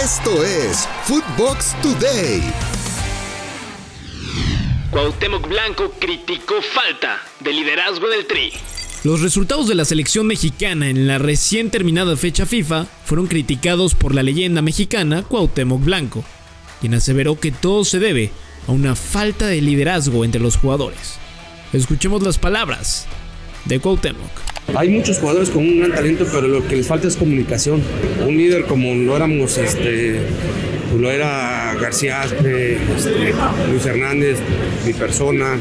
Esto es Footbox Today. Cuauhtémoc Blanco criticó falta de liderazgo del Tri. Los resultados de la selección mexicana en la recién terminada fecha FIFA fueron criticados por la leyenda mexicana Cuauhtémoc Blanco, quien aseveró que todo se debe a una falta de liderazgo entre los jugadores. Escuchemos las palabras de Cuauhtémoc. Hay muchos jugadores con un gran talento, pero lo que les falta es comunicación. Un líder como lo éramos, este, lo era García Aspe, este, Luis Hernández, mi persona.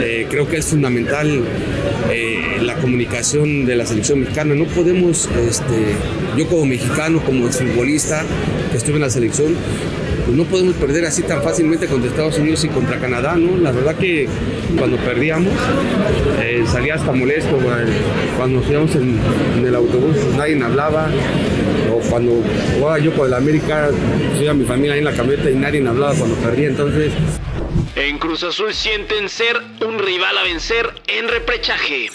Eh, creo que es fundamental eh, la comunicación de la selección mexicana. No podemos, este, yo como mexicano, como futbolista que estuve en la selección, pues no podemos perder así tan fácilmente contra Estados Unidos y contra Canadá, ¿no? La verdad que cuando perdíamos eh, salía hasta molesto, cuando nos íbamos en, el autobús pues nadie hablaba, o cuando jugaba yo con el América, pues a mi familia ahí en la camioneta y nadie hablaba cuando perdía, entonces... En Cruz Azul sienten ser un rival a vencer en reprechaje.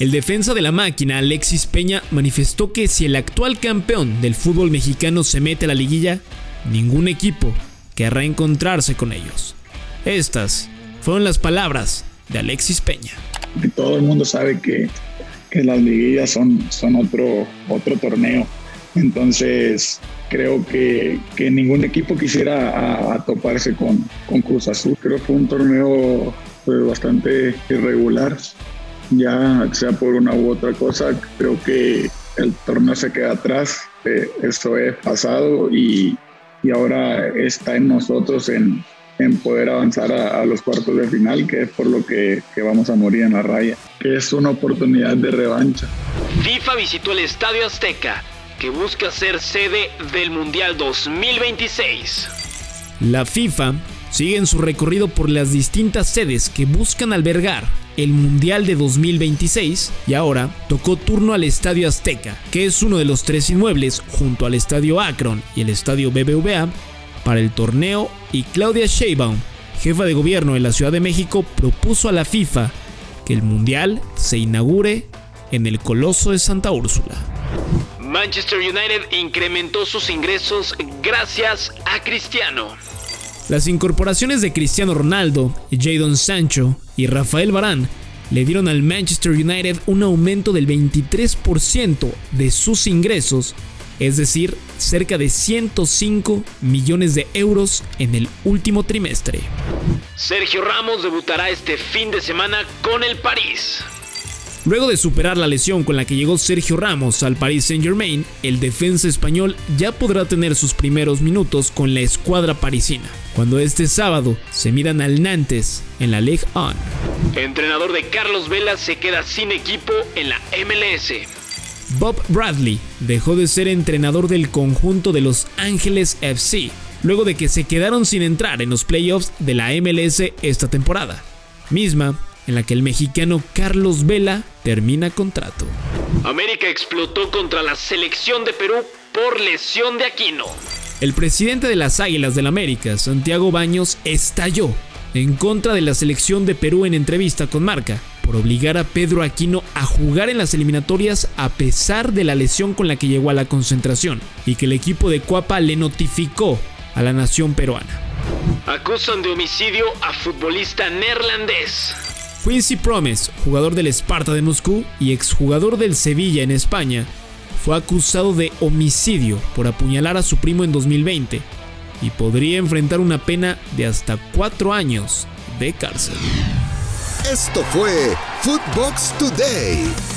El defensa de la máquina, Alexis Peña, manifestó que si el actual campeón del fútbol mexicano se mete a la liguilla, ningún equipo querrá encontrarse con ellos. Estas fueron las palabras de Alexis Peña. Todo el mundo sabe que, las liguillas son, son otro, otro torneo. Entonces, creo que, ningún equipo quisiera toparse con, con, Cruz Azul. Creo que fue un torneo pues, bastante irregular. Ya sea por una u otra cosa, creo que el torneo se queda atrás. Eh, eso es pasado y, y ahora está en nosotros en, poder avanzar a, los cuartos de final, que es por lo que, que, vamos a morir en la raya, que es una oportunidad de revancha. FIFA visitó el Estadio Azteca, que busca ser sede del Mundial 2026. La FIFA sigue en su recorrido por las distintas sedes que buscan albergar el Mundial de 2026 y ahora tocó turno al Estadio Azteca, que es uno de los tres inmuebles junto al Estadio Akron y el Estadio BBVA para el torneo y Claudia Sheinbaum, jefa de gobierno de la Ciudad de México, propuso a la FIFA que el Mundial se inaugure en el Coloso de Santa Úrsula. Manchester United incrementó sus ingresos gracias a Cristiano. Las incorporaciones de Cristiano Ronaldo, Jadon Sancho y Rafael Barán le dieron al Manchester United un aumento del 23% de sus ingresos, es decir, cerca de 105 millones de euros en el último trimestre. Sergio Ramos debutará este fin de semana con el París. Luego de superar la lesión con la que llegó Sergio Ramos al Paris Saint-Germain, el defensa español ya podrá tener sus primeros minutos con la escuadra parisina, cuando este sábado se midan al Nantes en la Ligue 1. Entrenador de Carlos Vela se queda sin equipo en la MLS. Bob Bradley dejó de ser entrenador del conjunto de Los Ángeles FC, luego de que se quedaron sin entrar en los playoffs de la MLS esta temporada, misma en la que el mexicano Carlos Vela termina contrato. América explotó contra la selección de Perú por lesión de Aquino. El presidente de las Águilas del América, Santiago Baños, estalló en contra de la selección de Perú en entrevista con Marca por obligar a Pedro Aquino a jugar en las eliminatorias a pesar de la lesión con la que llegó a la concentración y que el equipo de Cuapa le notificó a la nación peruana. Acusan de homicidio a futbolista neerlandés. Quincy Promes, jugador del Sparta de Moscú y exjugador del Sevilla en España, fue acusado de homicidio por apuñalar a su primo en 2020 y podría enfrentar una pena de hasta cuatro años de cárcel. Esto fue Footbox Today.